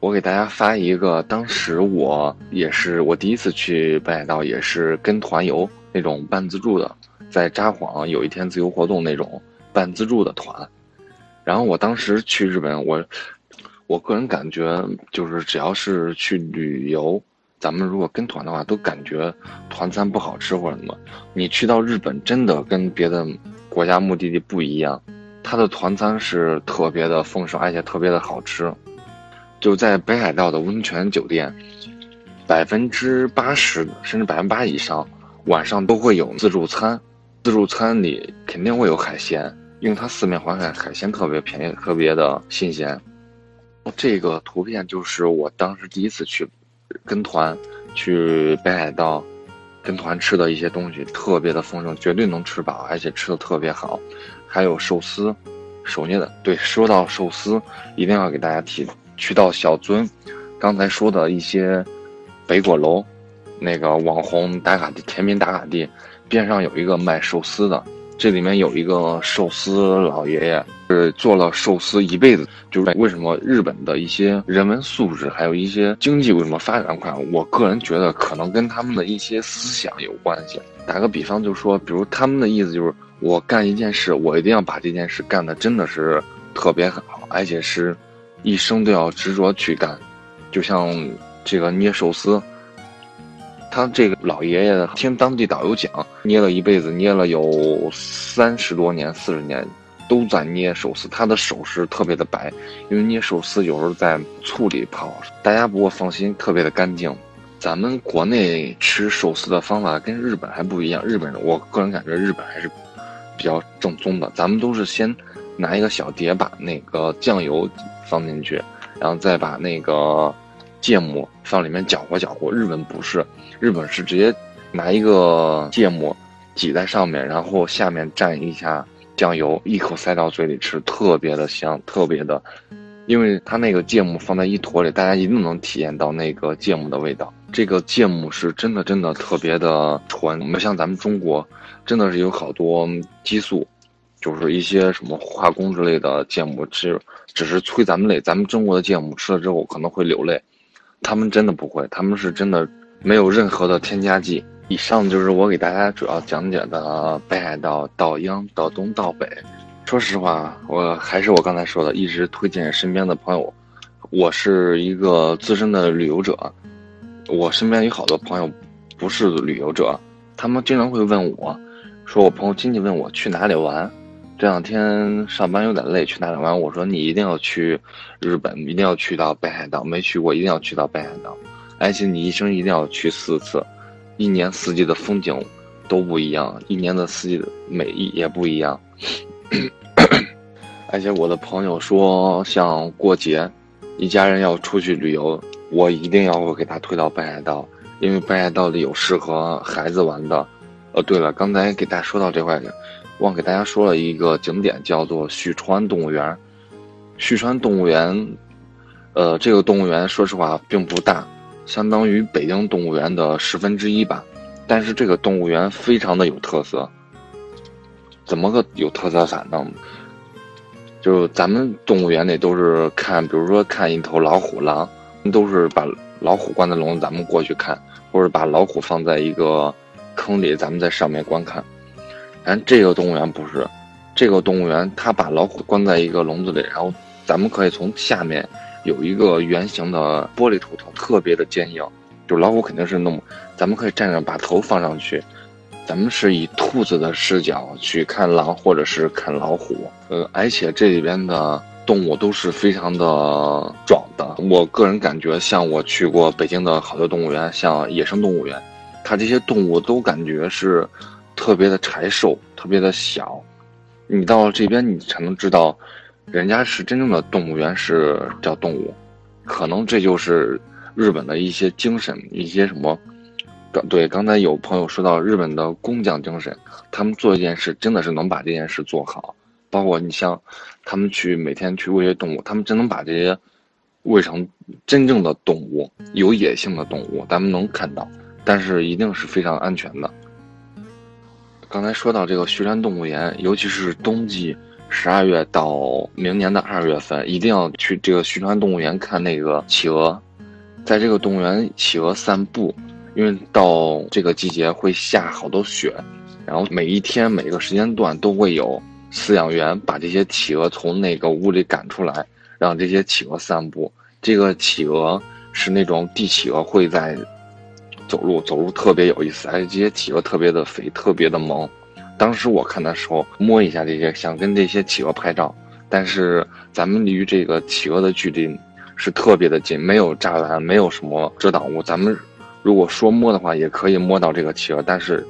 我给大家发一个，当时我也是我第一次去北海道，也是跟团游那种半自助的，在札幌有一天自由活动那种半自助的团。然后我当时去日本，我我个人感觉就是只要是去旅游，咱们如果跟团的话，都感觉团餐不好吃或者什么。你去到日本，真的跟别的国家目的地不一样。它的团餐是特别的丰盛，而且特别的好吃。就在北海道的温泉酒店，百分之八十甚至百分之八以上，晚上都会有自助餐。自助餐里肯定会有海鲜，因为它四面环海，海鲜特别便宜，特别的新鲜。这个图片就是我当时第一次去跟团去北海道跟团吃的一些东西，特别的丰盛，绝对能吃饱，而且吃的特别好。还有寿司，手捏的。对，说到寿司，一定要给大家提。去到小樽，刚才说的一些北果楼，那个网红打卡地、甜品打卡地，边上有一个卖寿司的。这里面有一个寿司老爷爷，是做了寿司一辈子。就是为什么日本的一些人文素质，还有一些经济为什么发展快？我个人觉得可能跟他们的一些思想有关系。打个比方，就说，比如他们的意思就是。我干一件事，我一定要把这件事干的真的是特别很好，而且是一生都要执着去干。就像这个捏寿司，他这个老爷爷听当地导游讲，捏了一辈子，捏了有三十多年、四十年，都在捏寿司。他的手是特别的白，因为捏寿司有时候在醋里泡。大家不过放心，特别的干净。咱们国内吃寿司的方法跟日本还不一样，日本人我个人感觉日本还是。比较正宗的，咱们都是先拿一个小碟，把那个酱油放进去，然后再把那个芥末放里面搅和搅和。日本不是，日本是直接拿一个芥末挤在上面，然后下面蘸一下酱油，一口塞到嘴里吃，特别的香，特别的，因为它那个芥末放在一坨里，大家一定能体验到那个芥末的味道。这个芥末是真的真的特别的纯，不像咱们中国。真的是有好多激素，就是一些什么化工之类的芥末只，只是催咱们累。咱们中国的芥末吃了之后可能会流泪，他们真的不会，他们是真的没有任何的添加剂。以上就是我给大家主要讲解的北海道到央到东到北。说实话，我还是我刚才说的，一直推荐身边的朋友。我是一个资深的旅游者，我身边有好多朋友不是旅游者，他们经常会问我。说我朋友亲戚问我去哪里玩，这两天上班有点累，去哪里玩？我说你一定要去日本，一定要去到北海道，没去过一定要去到北海道，而且你一生一定要去四次，一年四季的风景都不一样，一年的四季的美丽也不一样。而且我的朋友说，像过节，一家人要出去旅游，我一定要给他推到北海道，因为北海道里有适合孩子玩的。哦，对了，刚才给大家说到这块，忘给大家说了一个景点，叫做旭川动物园。旭川动物园，呃，这个动物园说实话并不大，相当于北京动物园的十分之一吧。但是这个动物园非常的有特色。怎么个有特色法呢？就咱们动物园里都是看，比如说看一头老虎、狼，都是把老虎关在笼子，咱们过去看，或者把老虎放在一个。坑里，咱们在上面观看。但这个动物园不是，这个动物园它把老虎关在一个笼子里，然后咱们可以从下面有一个圆形的玻璃头头，特别的坚硬。就老虎肯定是弄，咱们可以站着把头放上去，咱们是以兔子的视角去看狼或者是看老虎。呃，而且这里边的动物都是非常的壮的。我个人感觉，像我去过北京的好多动物园，像野生动物园。它这些动物都感觉是特别的柴瘦，特别的小。你到了这边，你才能知道，人家是真正的动物园是叫动物。可能这就是日本的一些精神，一些什么。刚对，刚才有朋友说到日本的工匠精神，他们做一件事真的是能把这件事做好。包括你像他们去每天去喂些动物，他们真能把这些喂成真正的动物，有野性的动物，咱们能看到。但是一定是非常安全的。刚才说到这个徐山动物园，尤其是冬季十二月到明年的二月份，一定要去这个徐川动物园看那个企鹅，在这个动物园企鹅散步，因为到这个季节会下好多雪，然后每一天每个时间段都会有饲养员把这些企鹅从那个屋里赶出来，让这些企鹅散步。这个企鹅是那种地企鹅，会在走路，走路特别有意思，而且这些企鹅特别的肥，特别的萌。当时我看的时候，摸一下这些，想跟这些企鹅拍照，但是咱们离这个企鹅的距离是特别的近，没有栅栏，没有什么遮挡物。咱们如果说摸的话，也可以摸到这个企鹅，但是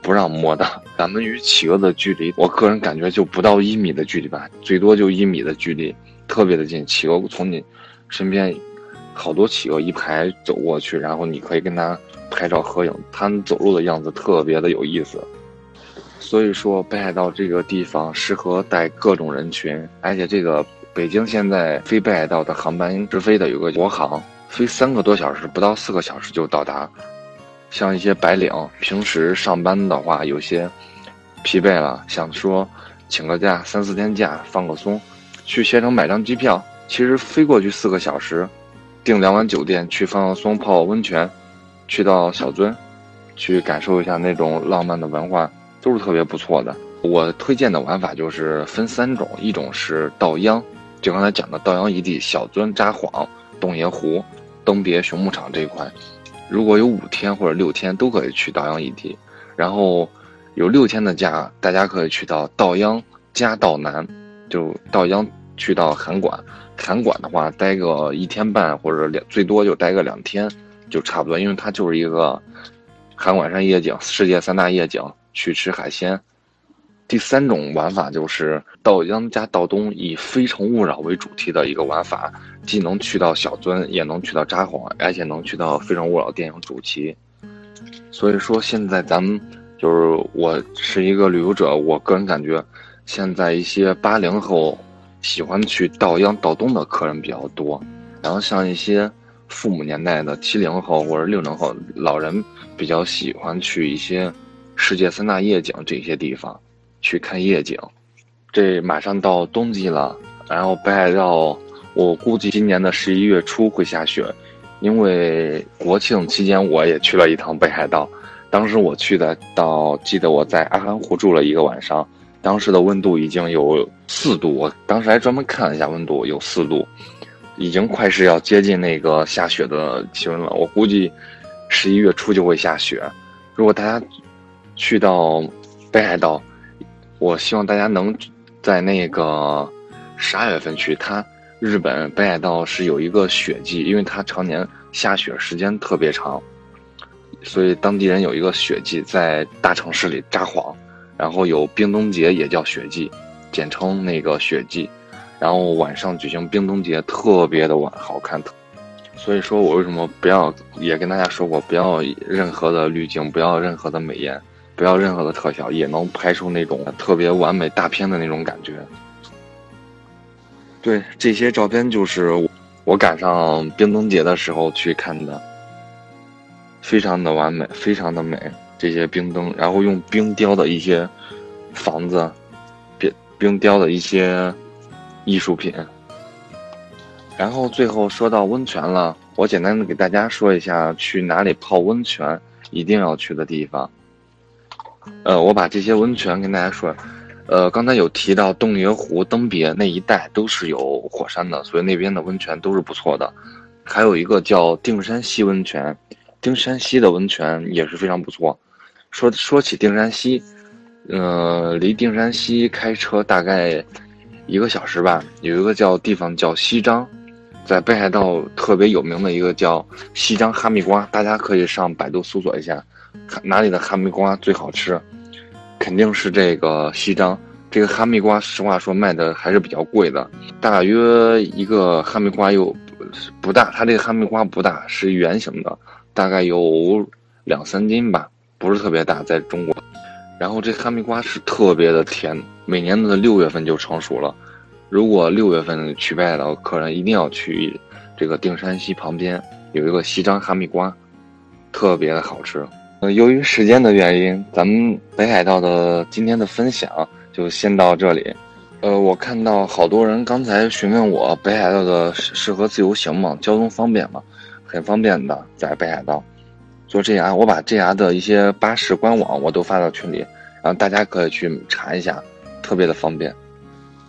不让摸的。咱们与企鹅的距离，我个人感觉就不到一米的距离吧，最多就一米的距离，特别的近。企鹅从你身边，好多企鹅一排走过去，然后你可以跟它拍照合影，它们走路的样子特别的有意思。所以说，北海道这个地方适合带各种人群，而且这个北京现在飞北海道的航班直飞的有个国航，飞三个多小时，不到四个小时就到达。像一些白领，平时上班的话有些疲惫了，想说请个假，三四天假放个松，去携程买张机票，其实飞过去四个小时，订两晚酒店去放放松，泡温泉，去到小樽，去感受一下那种浪漫的文化。都是特别不错的。我推荐的玩法就是分三种，一种是稻央，就刚才讲的稻央一地、小樽、札幌、洞爷湖、登别熊牧场这一块，如果有五天或者六天都可以去稻央一地。然后有六天的假，大家可以去到稻央加稻南，就稻央去到函馆，函馆的话待个一天半或者两，最多就待个两天就差不多，因为它就是一个函馆山夜景，世界三大夜景。去吃海鲜，第三种玩法就是到央加稻东，以《非诚勿扰》为主题的一个玩法，既能去到小樽，也能去到札幌，而且能去到《非诚勿扰》电影主题。所以说，现在咱们就是我是一个旅游者，我个人感觉，现在一些八零后喜欢去稻央、稻东的客人比较多，然后像一些父母年代的七零后或者六零后老人比较喜欢去一些。世界三大夜景这些地方，去看夜景。这马上到冬季了，然后北海道，我估计今年的十一月初会下雪，因为国庆期间我也去了一趟北海道。当时我去的到，记得我在阿寒湖住了一个晚上，当时的温度已经有四度，我当时还专门看了一下温度，有四度，已经快是要接近那个下雪的气温了。我估计十一月初就会下雪。如果大家。去到北海道，我希望大家能在那个十二月份去。它日本北海道是有一个雪季，因为它常年下雪时间特别长，所以当地人有一个雪季在大城市里札幌，然后有冰冬节也叫雪季，简称那个雪季，然后晚上举行冰冬节特别的晚好看，所以说我为什么不要也跟大家说过不要任何的滤镜，不要任何的美颜。不要任何的特效，也能拍出那种特别完美大片的那种感觉。对，这些照片就是我赶上冰灯节的时候去看的，非常的完美，非常的美。这些冰灯，然后用冰雕的一些房子，冰冰雕的一些艺术品。然后最后说到温泉了，我简单的给大家说一下去哪里泡温泉一定要去的地方。呃，我把这些温泉跟大家说，呃，刚才有提到洞爷湖、登别那一带都是有火山的，所以那边的温泉都是不错的。还有一个叫定山溪温泉，定山溪的温泉也是非常不错。说说起定山溪，呃，离定山溪开车大概一个小时吧。有一个叫地方叫西张，在北海道特别有名的一个叫西张哈密瓜，大家可以上百度搜索一下。哪里的哈密瓜最好吃？肯定是这个西张。这个哈密瓜，实话说卖的还是比较贵的，大约一个哈密瓜又不大，它这个哈密瓜不大，是圆形的，大概有两三斤吧，不是特别大，在中国。然后这哈密瓜是特别的甜，每年的六月份就成熟了。如果六月份去拜的客人，一定要去这个定山溪旁边有一个西张哈密瓜，特别的好吃。呃由于时间的原因，咱们北海道的今天的分享就先到这里。呃，我看到好多人刚才询问我北海道的适合自由行吗？交通方便吗？很方便的，在北海道坐 JR，我把 JR 的一些巴士官网我都发到群里，然后大家可以去查一下，特别的方便。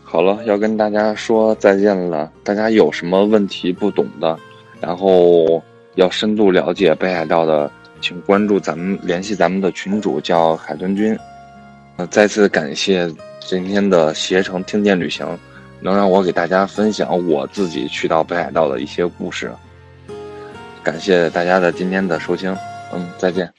好了，要跟大家说再见了。大家有什么问题不懂的，然后要深度了解北海道的，请关注咱们，联系咱们的群主叫海豚君。呃，再次感谢。今天的携程听见旅行，能让我给大家分享我自己去到北海道的一些故事。感谢大家的今天的收听，嗯，再见。